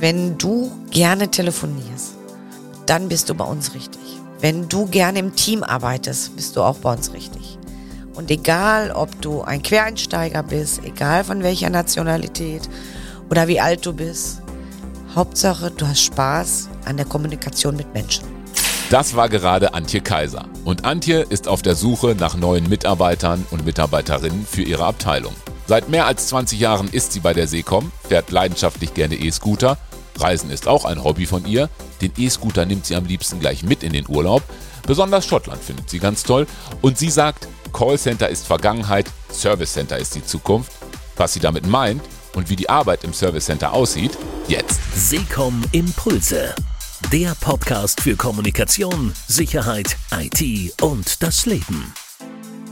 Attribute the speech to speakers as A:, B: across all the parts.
A: Wenn du gerne telefonierst, dann bist du bei uns richtig. Wenn du gerne im Team arbeitest, bist du auch bei uns richtig. Und egal, ob du ein Quereinsteiger bist, egal von welcher Nationalität oder wie alt du bist, Hauptsache, du hast Spaß an der Kommunikation mit Menschen.
B: Das war gerade Antje Kaiser. Und Antje ist auf der Suche nach neuen Mitarbeitern und Mitarbeiterinnen für ihre Abteilung. Seit mehr als 20 Jahren ist sie bei der Seecom, fährt leidenschaftlich gerne E-Scooter. Reisen ist auch ein Hobby von ihr. Den E-Scooter nimmt sie am liebsten gleich mit in den Urlaub. Besonders Schottland findet sie ganz toll. Und sie sagt, Callcenter ist Vergangenheit, Service Center ist die Zukunft. Was sie damit meint und wie die Arbeit im Service Center aussieht, jetzt.
C: Seecom Impulse. Der Podcast für Kommunikation, Sicherheit, IT und das Leben.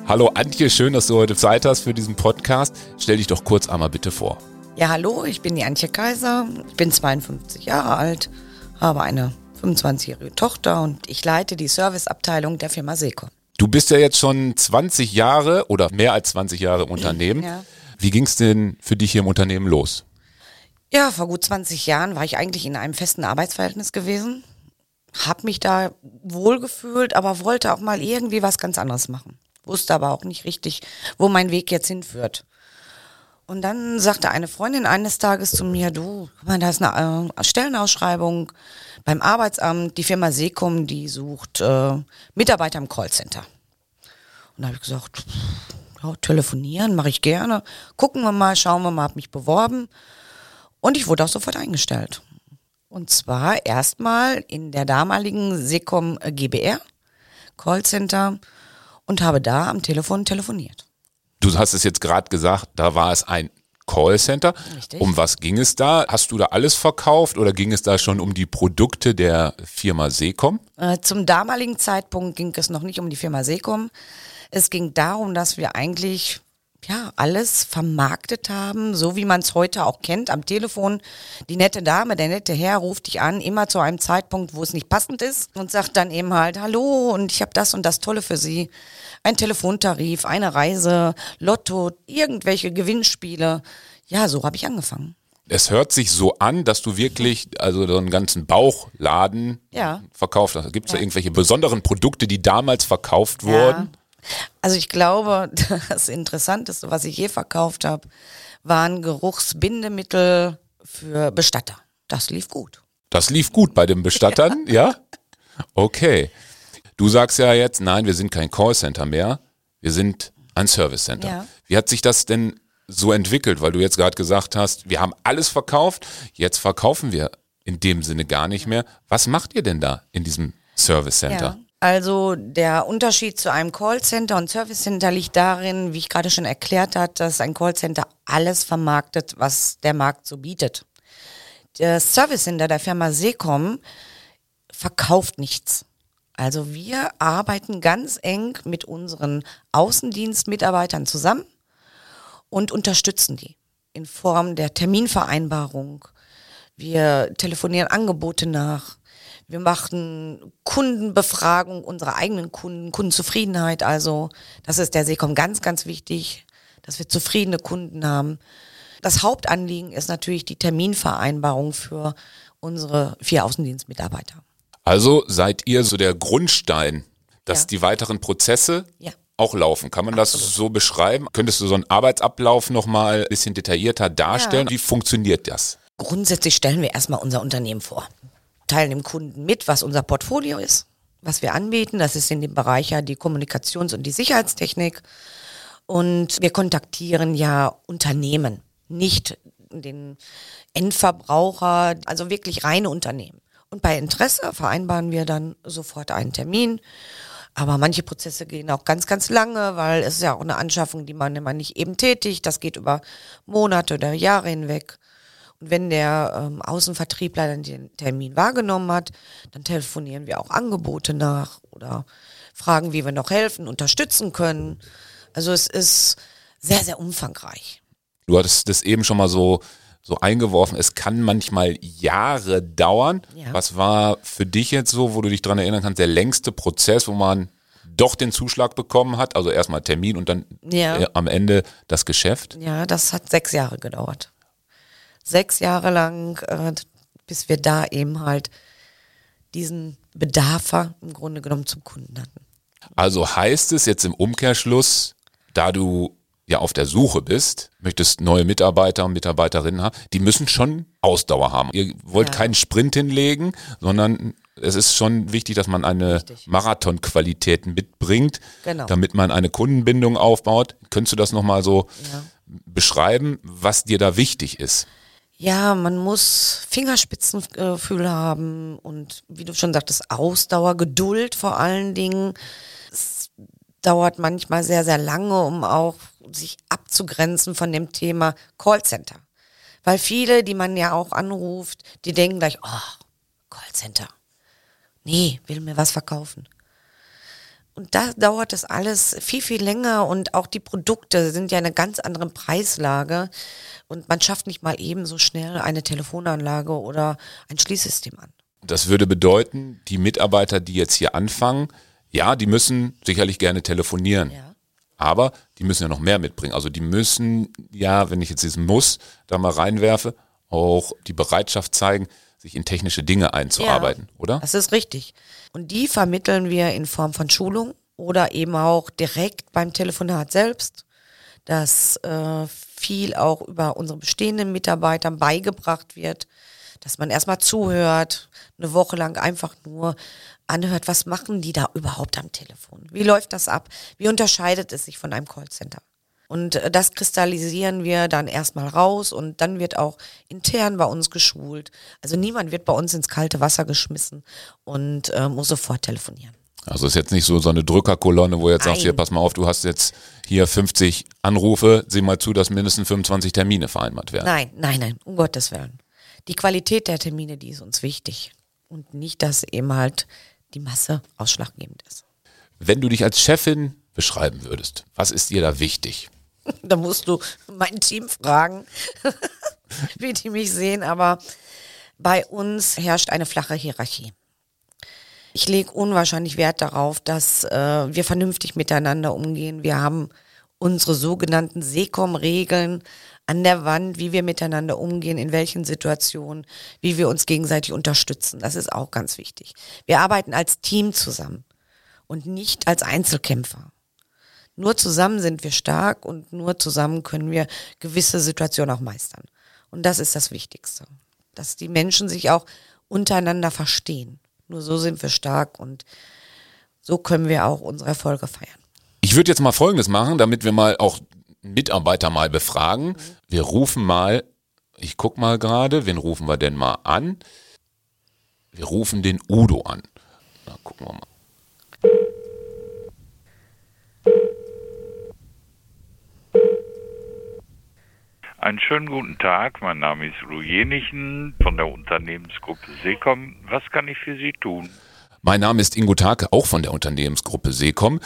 B: Hallo Antje, schön, dass du heute Zeit hast für diesen Podcast. Stell dich doch kurz einmal bitte vor.
A: Ja, hallo, ich bin die Antje Kaiser, ich bin 52 Jahre alt, habe eine 25-jährige Tochter und ich leite die Serviceabteilung der Firma Seco.
B: Du bist ja jetzt schon 20 Jahre oder mehr als 20 Jahre im Unternehmen.
A: Ja.
B: Wie ging es denn für dich hier im Unternehmen los?
A: Ja, vor gut 20 Jahren war ich eigentlich in einem festen Arbeitsverhältnis gewesen, habe mich da wohlgefühlt, aber wollte auch mal irgendwie was ganz anderes machen. Wusste aber auch nicht richtig, wo mein Weg jetzt hinführt. Und dann sagte eine Freundin eines Tages zu mir, du, guck da ist eine äh, Stellenausschreibung beim Arbeitsamt, die Firma Sekum, die sucht äh, Mitarbeiter im Callcenter. Und da habe ich gesagt, ja, telefonieren mache ich gerne. Gucken wir mal, schauen wir mal, habe mich beworben. Und ich wurde auch sofort eingestellt. Und zwar erstmal in der damaligen Secom GBR Callcenter und habe da am Telefon telefoniert.
B: Du hast es jetzt gerade gesagt, da war es ein Callcenter.
A: Richtig.
B: Um was ging es da? Hast du da alles verkauft oder ging es da schon um die Produkte der Firma Seecom?
A: Äh, Zum damaligen Zeitpunkt ging es noch nicht um die Firma Secom. Es ging darum, dass wir eigentlich ja alles vermarktet haben, so wie man es heute auch kennt am Telefon. Die nette Dame, der nette Herr ruft dich an, immer zu einem Zeitpunkt, wo es nicht passend ist und sagt dann eben halt, hallo und ich habe das und das Tolle für Sie. Ein Telefontarif, eine Reise, Lotto, irgendwelche Gewinnspiele. Ja, so habe ich angefangen.
B: Es hört sich so an, dass du wirklich also so einen ganzen Bauchladen
A: Ja.
B: verkauft hast. Gibt es da
A: Ja.
B: irgendwelche besonderen Produkte, die damals verkauft wurden?
A: Also ich glaube, das Interessanteste, was ich je verkauft habe, waren Geruchsbindemittel für Bestatter. Das lief gut.
B: Das lief gut bei den Bestattern, ja? Okay. Du sagst ja jetzt, nein, wir sind kein Callcenter mehr, wir sind ein Service Center.
A: Ja.
B: Wie hat sich das denn so entwickelt? Weil du jetzt gerade gesagt hast, wir haben alles verkauft, jetzt verkaufen wir in dem Sinne gar nicht mehr. Was macht ihr denn da in diesem Service Center?
A: Ja. Also der Unterschied zu einem Callcenter und Service Center liegt darin, wie ich gerade schon erklärt hat, dass ein Callcenter alles vermarktet, was der Markt so bietet. Das Service Center der Firma Secom verkauft nichts. Also wir arbeiten ganz eng mit unseren Außendienstmitarbeitern zusammen und unterstützen die in Form der Terminvereinbarung. Wir telefonieren Angebote nach. Wir machen Kundenbefragung unserer eigenen Kunden, Kundenzufriedenheit. Also das ist der Seekom ganz, ganz wichtig, dass wir zufriedene Kunden haben. Das Hauptanliegen ist natürlich die Terminvereinbarung für unsere vier Außendienstmitarbeiter.
B: Also seid ihr so der Grundstein, dass
A: Ja.
B: die weiteren Prozesse
A: Ja.
B: auch laufen. Kann man das so beschreiben? Könntest du so einen Arbeitsablauf nochmal ein bisschen detaillierter darstellen? Wie funktioniert das?
A: Grundsätzlich stellen wir erstmal unser Unternehmen vor, teilen dem Kunden mit, was unser Portfolio ist, was wir anbieten. Das ist in dem Bereich ja die Kommunikations- und die Sicherheitstechnik. Und wir kontaktieren ja Unternehmen, nicht den Endverbraucher, also wirklich reine Unternehmen. Und bei Interesse vereinbaren wir dann sofort einen Termin. Aber manche Prozesse gehen auch ganz, ganz lange, weil es ist ja auch eine Anschaffung, die man immer nicht eben tätigt. Das geht über Monate oder Jahre hinweg. Und wenn der ähm, Außenvertriebler dann den Termin wahrgenommen hat, dann telefonieren wir auch Angebote nach oder fragen, wie wir noch helfen, unterstützen können. Also es ist sehr, sehr umfangreich.
B: Du hattest das eben schon mal so, so eingeworfen. Es kann manchmal Jahre dauern.
A: Ja.
B: Was war für dich jetzt so, wo du dich dran erinnern kannst, der längste Prozess, wo man doch den Zuschlag bekommen hat? Also erstmal Termin und dann
A: Ja.
B: äh, am Ende das Geschäft.
A: Ja, das hat sechs Jahre gedauert. Sechs Jahre lang äh, bis wir da eben halt diesen Bedarfer im Grunde genommen zum Kunden hatten.
B: Also heißt es jetzt im Umkehrschluss, da du ja auf der Suche bist, möchtest neue Mitarbeiter und Mitarbeiterinnen haben, die müssen schon Ausdauer haben. Ihr wollt
A: Ja.
B: keinen Sprint hinlegen, sondern es ist schon wichtig, dass man eine. Marathonqualität mitbringt,
A: Genau.
B: damit man eine Kundenbindung aufbaut. Könntest du das nochmal so
A: Ja.
B: beschreiben, was dir da wichtig ist?
A: Ja, man muss Fingerspitzengefühl haben und wie du schon sagtest, Ausdauer, Geduld vor allen Dingen. Es dauert manchmal sehr, sehr lange, um auch sich abzugrenzen von dem Thema Callcenter. Weil viele, die man ja auch anruft, die denken gleich, oh, Callcenter. Nee, will mir was verkaufen. Und da dauert das alles viel, viel länger und auch die Produkte sind ja in einer ganz anderen Preislage und man schafft nicht mal eben so schnell eine Telefonanlage oder ein Schließsystem an.
B: Das würde bedeuten, die Mitarbeiter, die jetzt hier anfangen, ja, die müssen sicherlich gerne telefonieren.
A: Ja.
B: Aber die müssen ja noch mehr mitbringen. Also die müssen, ja, wenn ich jetzt diesen Muss da mal reinwerfe, auch die Bereitschaft zeigen, sich in technische Dinge einzuarbeiten, oder?
A: Das ist richtig. Und die vermitteln wir in Form von Schulung oder eben auch direkt beim Telefonat selbst, dass äh, viel auch über unsere bestehenden Mitarbeiter beigebracht wird, dass man erstmal zuhört, eine Woche lang einfach nur anhört, was machen die da überhaupt am Telefon? Wie läuft das ab? Wie unterscheidet es sich von einem Callcenter? Und äh, das kristallisieren wir dann erstmal raus und dann wird auch intern bei uns geschult. Also niemand wird bei uns ins kalte Wasser geschmissen und äh, muss sofort telefonieren.
B: Also ist jetzt nicht so so eine Drückerkolonne, wo jetzt sagst,
A: Nein.
B: hier, pass mal auf, du hast jetzt hier 50 Anrufe, sieh mal zu, dass mindestens 25 Termine vereinbart werden.
A: Nein, nein, nein, um Gottes Willen. Die Qualität der Termine, die ist uns wichtig. Und nicht, dass eben halt die Masse ausschlaggebend ist.
B: Wenn du dich als Chefin beschreiben würdest, was ist dir da wichtig?
A: Da musst du mein Team fragen, wie die mich sehen, aber bei uns herrscht eine flache Hierarchie. Ich lege unwahrscheinlich Wert darauf, dass äh, wir vernünftig miteinander umgehen. Wir haben unsere sogenannten SECOM-Regeln an der Wand, wie wir miteinander umgehen, in welchen Situationen, wie wir uns gegenseitig unterstützen. Das ist auch ganz wichtig. Wir arbeiten als Team zusammen und nicht als Einzelkämpfer. Nur zusammen sind wir stark und nur zusammen können wir gewisse Situationen auch meistern. Und das ist das Wichtigste. Dass die Menschen sich auch untereinander verstehen. Nur so sind wir stark und so können wir auch unsere Erfolge feiern.
B: Ich würde jetzt mal Folgendes machen, damit wir mal auch Mitarbeiter mal befragen. Wir rufen mal, ich guck mal gerade, wen rufen wir denn mal an? Wir rufen den Udo an. Na, gucken wir mal.
D: Einen schönen guten Tag, mein Name ist Udo Jenichen von der Unternehmensgruppe Seecom. Was kann ich für Sie tun?
B: Mein Name ist Ingo Take, auch von der Unternehmensgruppe Seecom.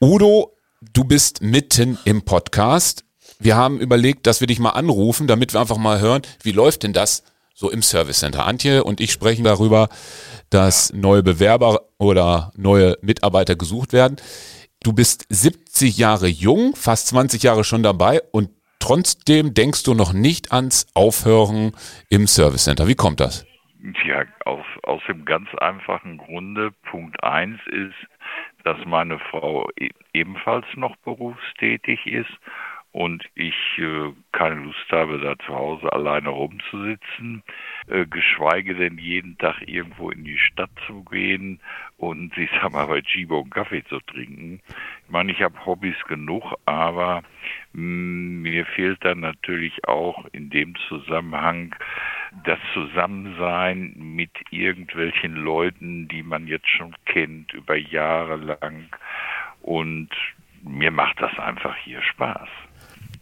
B: Udo, du bist mitten im Podcast. Wir haben überlegt, dass wir dich mal anrufen, damit wir einfach mal hören, wie läuft denn das so im Service Center. Antje und ich sprechen darüber, dass neue Bewerber oder neue Mitarbeiter gesucht werden. Du bist 70 Jahre jung, fast 20 Jahre schon dabei und trotzdem denkst du noch nicht ans Aufhören im Service Center. Wie kommt das?
D: Ja, aus, aus dem ganz einfachen Grunde. Punkt eins ist, dass meine Frau e ebenfalls noch berufstätig ist und ich äh, keine Lust habe, da zu Hause alleine rumzusitzen, äh, geschweige denn jeden Tag irgendwo in die Stadt zu gehen und ich sag mal bei Chibo einen Kaffee zu trinken. Ich meine, ich habe Hobbys genug, aber mh, mir fehlt dann natürlich auch in dem Zusammenhang das Zusammensein mit irgendwelchen Leuten, die man jetzt schon kennt, über Jahre lang. Und mir macht das einfach hier Spaß.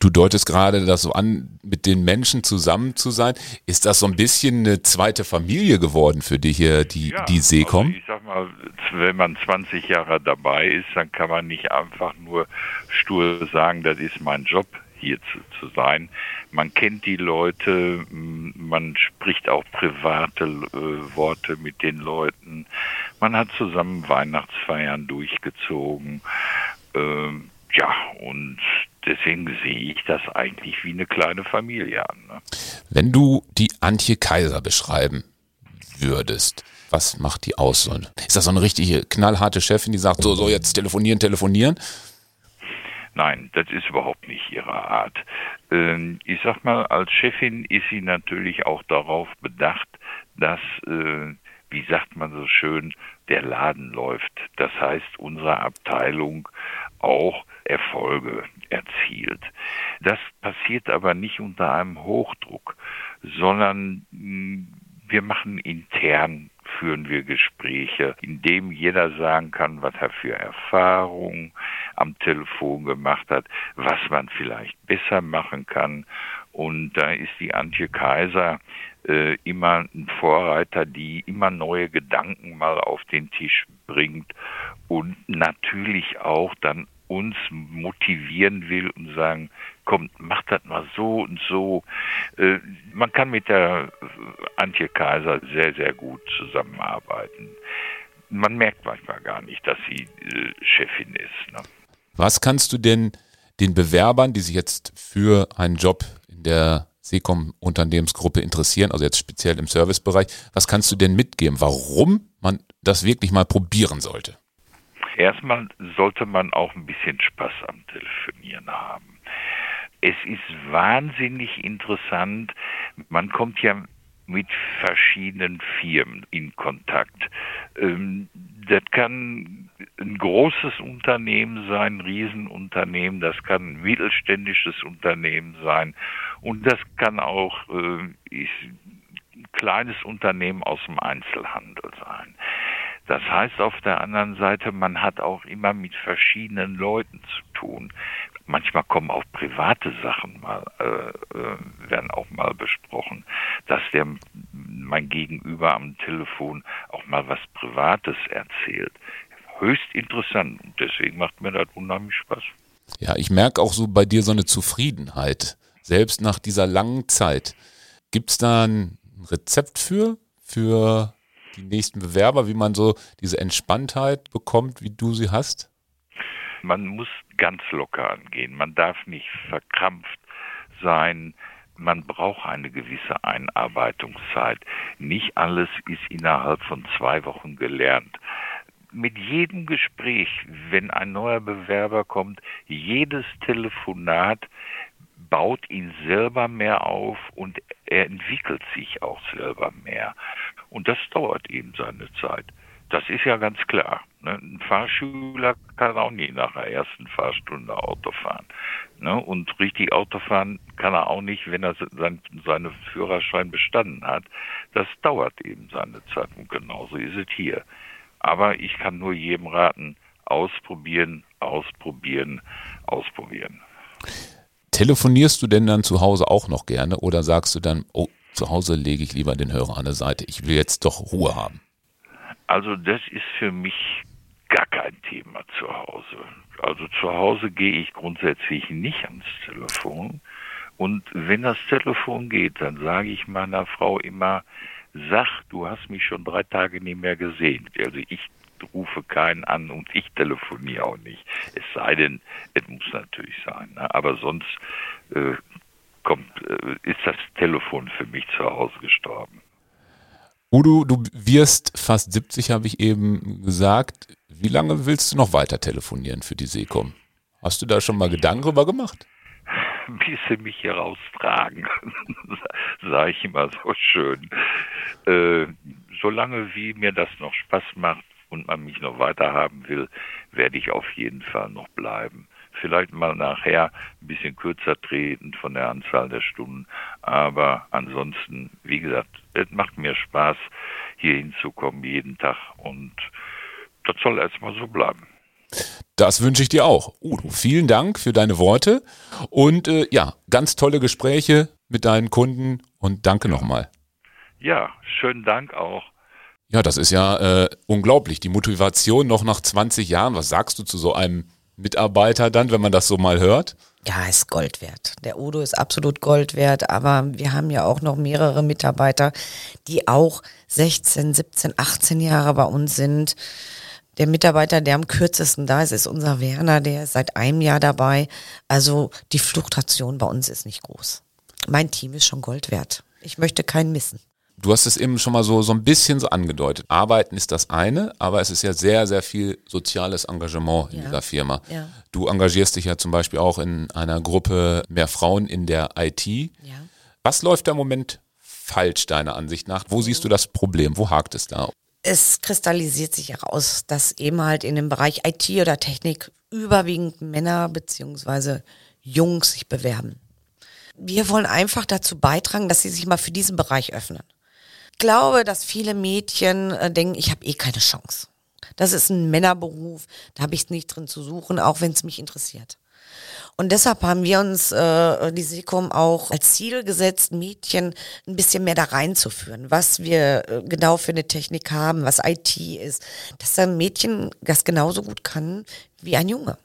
B: Du deutest gerade das so an, mit den Menschen zusammen zu sein. Ist das so ein bisschen eine zweite Familie geworden für dich hier, die, die Seekom?
D: Also ich sag mal, wenn man 20 Jahre dabei ist, dann kann man nicht einfach nur stur sagen, das ist mein Job hier zu, zu sein. Man kennt die Leute, man spricht auch private äh, Worte mit den Leuten. Man hat zusammen Weihnachtsfeiern durchgezogen. Ähm, ja, und deswegen sehe ich das eigentlich wie eine kleine Familie an. Ne?
B: Wenn du die Antje Kaiser beschreiben würdest? Was macht die aus? Ist das so eine richtige knallharte Chefin, die sagt, so, so jetzt telefonieren, telefonieren?
D: Nein, das ist überhaupt nicht ihre Art. Ähm, ich sag mal, als Chefin ist sie natürlich auch darauf bedacht, dass, äh, wie sagt man so schön, der Laden läuft. Das heißt, unsere Abteilung auch Erfolge erzielt. Das passiert aber nicht unter einem Hochdruck, sondern hm, wir machen intern führen wir Gespräche, in dem jeder sagen kann, was er für Erfahrungen am Telefon gemacht hat, was man vielleicht besser machen kann. Und da ist die Antje Kaiser äh, immer ein Vorreiter, die immer neue Gedanken mal auf den Tisch bringt und natürlich auch dann uns motivieren will und sagen, komm, mach das mal so und so. Äh, man kann mit der Antje Kaiser sehr, sehr gut zusammenarbeiten. Man merkt manchmal gar nicht, dass sie äh, Chefin ist. Ne?
B: Was kannst du denn den Bewerbern, die sich jetzt für einen Job in der Sekom Unternehmensgruppe interessieren, also jetzt speziell im Servicebereich, was kannst du denn mitgeben, warum man das wirklich mal probieren sollte?
D: Erstmal sollte man auch ein bisschen Spaß am Telefonieren haben. Es ist wahnsinnig interessant. Man kommt ja mit verschiedenen Firmen in Kontakt. Ähm, das kann ein großes Unternehmen sein, ein Riesenunternehmen, das kann ein mittelständisches Unternehmen sein und das kann auch äh, ein kleines Unternehmen aus dem Einzelhandel sein. Das heißt auf der anderen Seite, man hat auch immer mit verschiedenen Leuten zu tun. Manchmal kommen auch private Sachen mal, äh, äh, werden auch mal besprochen, dass der mein Gegenüber am Telefon auch mal was Privates erzählt. Höchst interessant und deswegen macht mir das unheimlich Spaß.
B: Ja, ich merke auch so bei dir so eine Zufriedenheit, selbst nach dieser langen Zeit. Gibt es da ein Rezept für, für die nächsten Bewerber, wie man so diese Entspanntheit bekommt, wie du sie hast?
D: Man muss ganz locker angehen. Man darf nicht verkrampft sein. Man braucht eine gewisse Einarbeitungszeit. Nicht alles ist innerhalb von zwei Wochen gelernt mit jedem Gespräch, wenn ein neuer Bewerber kommt, jedes Telefonat baut ihn selber mehr auf und er entwickelt sich auch selber mehr. Und das dauert eben seine Zeit. Das ist ja ganz klar. Ne? Ein Fahrschüler kann auch nie nach der ersten Fahrstunde Auto fahren. Ne? Und richtig Auto fahren kann er auch nicht, wenn er sein, seinen Führerschein bestanden hat. Das dauert eben seine Zeit. Und genauso ist es hier. Aber ich kann nur jedem raten, ausprobieren, ausprobieren, ausprobieren.
B: Telefonierst du denn dann zu Hause auch noch gerne oder sagst du dann, oh, zu Hause lege ich lieber den Hörer an der Seite. Ich will jetzt doch Ruhe haben.
D: Also das ist für mich gar kein Thema zu Hause. Also zu Hause gehe ich grundsätzlich nicht ans Telefon. Und wenn das Telefon geht, dann sage ich meiner Frau immer, sag, du hast mich schon drei Tage nicht mehr gesehen. Also ich rufe keinen an und ich telefoniere auch nicht. Es sei denn, es muss natürlich sein. Ne? Aber sonst äh, kommt, äh, ist das Telefon für mich zu Hause gestorben.
B: Udo, du wirst fast 70, habe ich eben gesagt. Wie lange willst du noch weiter telefonieren für die Seekom? Hast du da schon mal Gedanken drüber gemacht?
D: Bis sie mich hier raustragen, sage ich immer so schön. Äh, solange wie mir das noch Spaß macht und man mich noch weiter haben will, werde ich auf jeden Fall noch bleiben vielleicht mal nachher ein bisschen kürzer treten von der Anzahl der Stunden. Aber ansonsten, wie gesagt, es macht mir Spaß, hier hinzukommen jeden Tag und das soll erstmal so bleiben.
B: Das wünsche ich dir auch. Udo, vielen Dank für deine Worte und äh, ja, ganz tolle Gespräche mit deinen Kunden und danke nochmal.
D: Ja, schönen Dank auch.
B: Ja, das ist ja äh, unglaublich. Die Motivation noch nach 20 Jahren. Was sagst du zu so einem Mitarbeiter dann, wenn man das so mal hört?
A: Ja, ist Gold wert. Der Udo ist absolut Gold wert, aber wir haben ja auch noch mehrere Mitarbeiter, die auch 16, 17, 18 Jahre bei uns sind. Der Mitarbeiter, der am kürzesten da ist, ist unser Werner, der ist seit einem Jahr dabei. Also die Fluktuation bei uns ist nicht groß. Mein Team ist schon Gold wert. Ich möchte keinen missen.
B: Du hast es eben schon mal so, so ein bisschen so angedeutet. Arbeiten ist das eine, aber es ist ja sehr, sehr viel soziales Engagement in
A: Ja.
B: dieser Firma.
A: Ja.
B: Du engagierst dich ja zum Beispiel auch in einer Gruppe mehr Frauen in der IT.
A: Ja.
B: Was läuft da im Moment falsch, deiner Ansicht nach? Wo siehst du das Problem? Wo hakt es da?
A: es kristallisiert sich heraus, dass eben halt in dem Bereich IT oder Technik überwiegend Männer beziehungsweise Jungs sich bewerben. Wir wollen einfach dazu beitragen, dass sie sich mal für diesen Bereich öffnen. Glaube, dass viele Mädchen äh, denken, ich habe eh keine Chance. Das ist ein Männerberuf, da habe ich nicht drin zu suchen, auch wenn es mich interessiert. Und deshalb haben wir uns äh, die SECOM auch als Ziel gesetzt, Mädchen ein bisschen mehr da reinzuführen, was wir äh, genau für eine Technik haben, was IT ist, dass ein Mädchen das genauso gut kann wie ein Junge.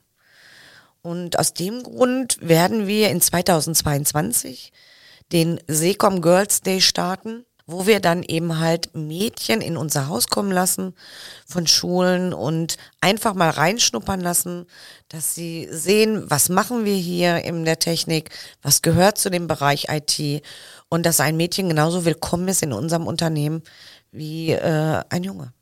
A: Und aus dem Grund werden wir in 2022 den SECOM Girls Day starten, wo wir dann eben halt Mädchen in unser Haus kommen lassen von Schulen und einfach mal reinschnuppern lassen, dass sie sehen, was machen wir hier in der Technik, was gehört zu dem Bereich IT und dass ein Mädchen genauso willkommen ist in unserem Unternehmen wie äh, ein Junge.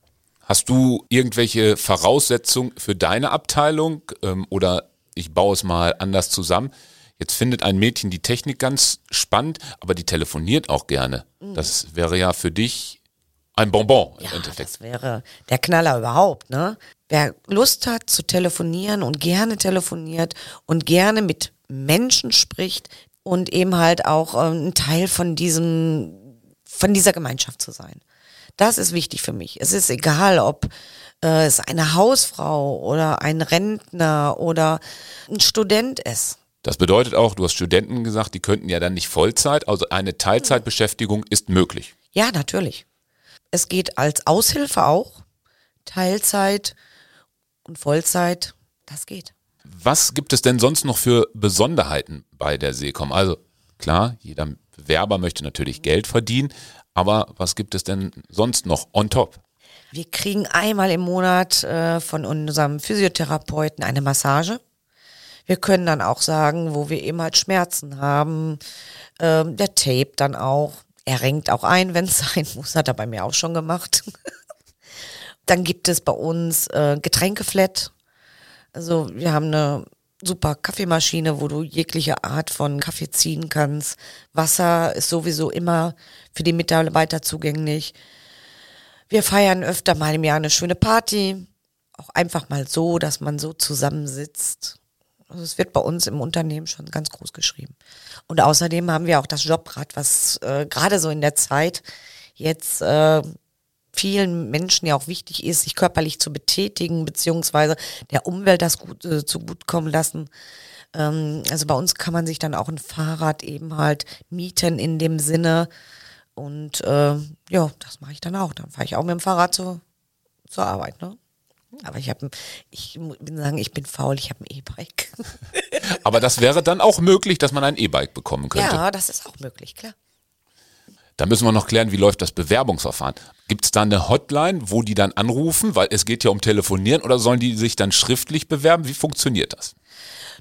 B: Hast du irgendwelche Voraussetzungen für deine Abteilung ähm, oder ich baue es mal anders zusammen? Jetzt findet ein Mädchen die Technik ganz spannend, aber die telefoniert auch gerne. Das wäre ja für dich ein Bonbon im
A: Ja,
B: Endeffekt.
A: das wäre der Knaller überhaupt, ne? Wer Lust hat zu telefonieren und gerne telefoniert und gerne mit Menschen spricht und eben halt auch ähm, ein Teil von diesem, von dieser Gemeinschaft zu sein. Das ist wichtig für mich. Es ist egal, ob äh, es eine Hausfrau oder ein Rentner oder ein Student ist.
B: Das bedeutet auch, du hast Studenten gesagt, die könnten ja dann nicht Vollzeit, also eine Teilzeitbeschäftigung ist möglich.
A: Ja, natürlich. Es geht als Aushilfe auch. Teilzeit und Vollzeit, das geht.
B: Was gibt es denn sonst noch für Besonderheiten bei der Seecom? Also klar, jeder Bewerber möchte natürlich Geld verdienen, aber was gibt es denn sonst noch on top?
A: Wir kriegen einmal im Monat äh, von unserem Physiotherapeuten eine Massage. Wir können dann auch sagen, wo wir eben halt Schmerzen haben. Ähm, der Tape dann auch. Er renkt auch ein, wenn es sein muss. Hat er bei mir auch schon gemacht. dann gibt es bei uns äh, Getränkeflat. Also wir haben eine super Kaffeemaschine, wo du jegliche Art von Kaffee ziehen kannst. Wasser ist sowieso immer für die Mitarbeiter zugänglich. Wir feiern öfter mal im Jahr eine schöne Party. Auch einfach mal so, dass man so zusammensitzt. Also es wird bei uns im Unternehmen schon ganz groß geschrieben. Und außerdem haben wir auch das Jobrad, was äh, gerade so in der Zeit jetzt äh, vielen Menschen ja auch wichtig ist, sich körperlich zu betätigen, beziehungsweise der Umwelt das gut, äh, zugutekommen lassen. Ähm, also bei uns kann man sich dann auch ein Fahrrad eben halt mieten in dem Sinne. Und äh, ja, das mache ich dann auch. Dann fahre ich auch mit dem Fahrrad zur, zur Arbeit. Ne? Aber ich habe, ich bin sagen, ich bin faul, ich habe ein E-Bike.
B: Aber das wäre dann auch möglich, dass man ein E-Bike bekommen könnte.
A: Ja, das ist auch möglich, klar.
B: Da müssen wir noch klären, wie läuft das Bewerbungsverfahren? Gibt es da eine Hotline, wo die dann anrufen, weil es geht ja um Telefonieren oder sollen die sich dann schriftlich bewerben? Wie funktioniert das?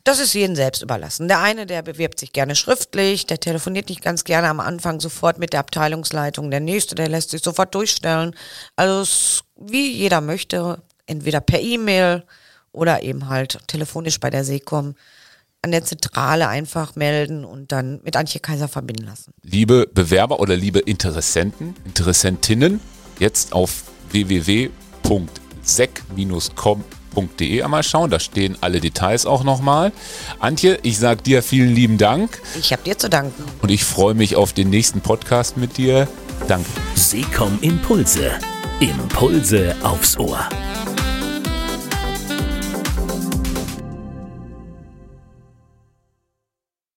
A: Das ist jedem selbst überlassen. Der eine, der bewirbt sich gerne schriftlich, der telefoniert nicht ganz gerne am Anfang sofort mit der Abteilungsleitung. Der nächste, der lässt sich sofort durchstellen. Also wie jeder möchte, entweder per E-Mail oder eben halt telefonisch bei der Seekom an der Zentrale einfach melden und dann mit Antje Kaiser verbinden lassen.
B: Liebe Bewerber oder liebe Interessenten, Interessentinnen, jetzt auf www.sec-com.de einmal schauen, da stehen alle Details auch nochmal. Antje, ich sag dir vielen lieben Dank
A: Ich habe dir zu danken.
B: und ich freue mich auf den nächsten Podcast mit dir. Danke.
C: Seekom Impulse. Impulse aufs Ohr.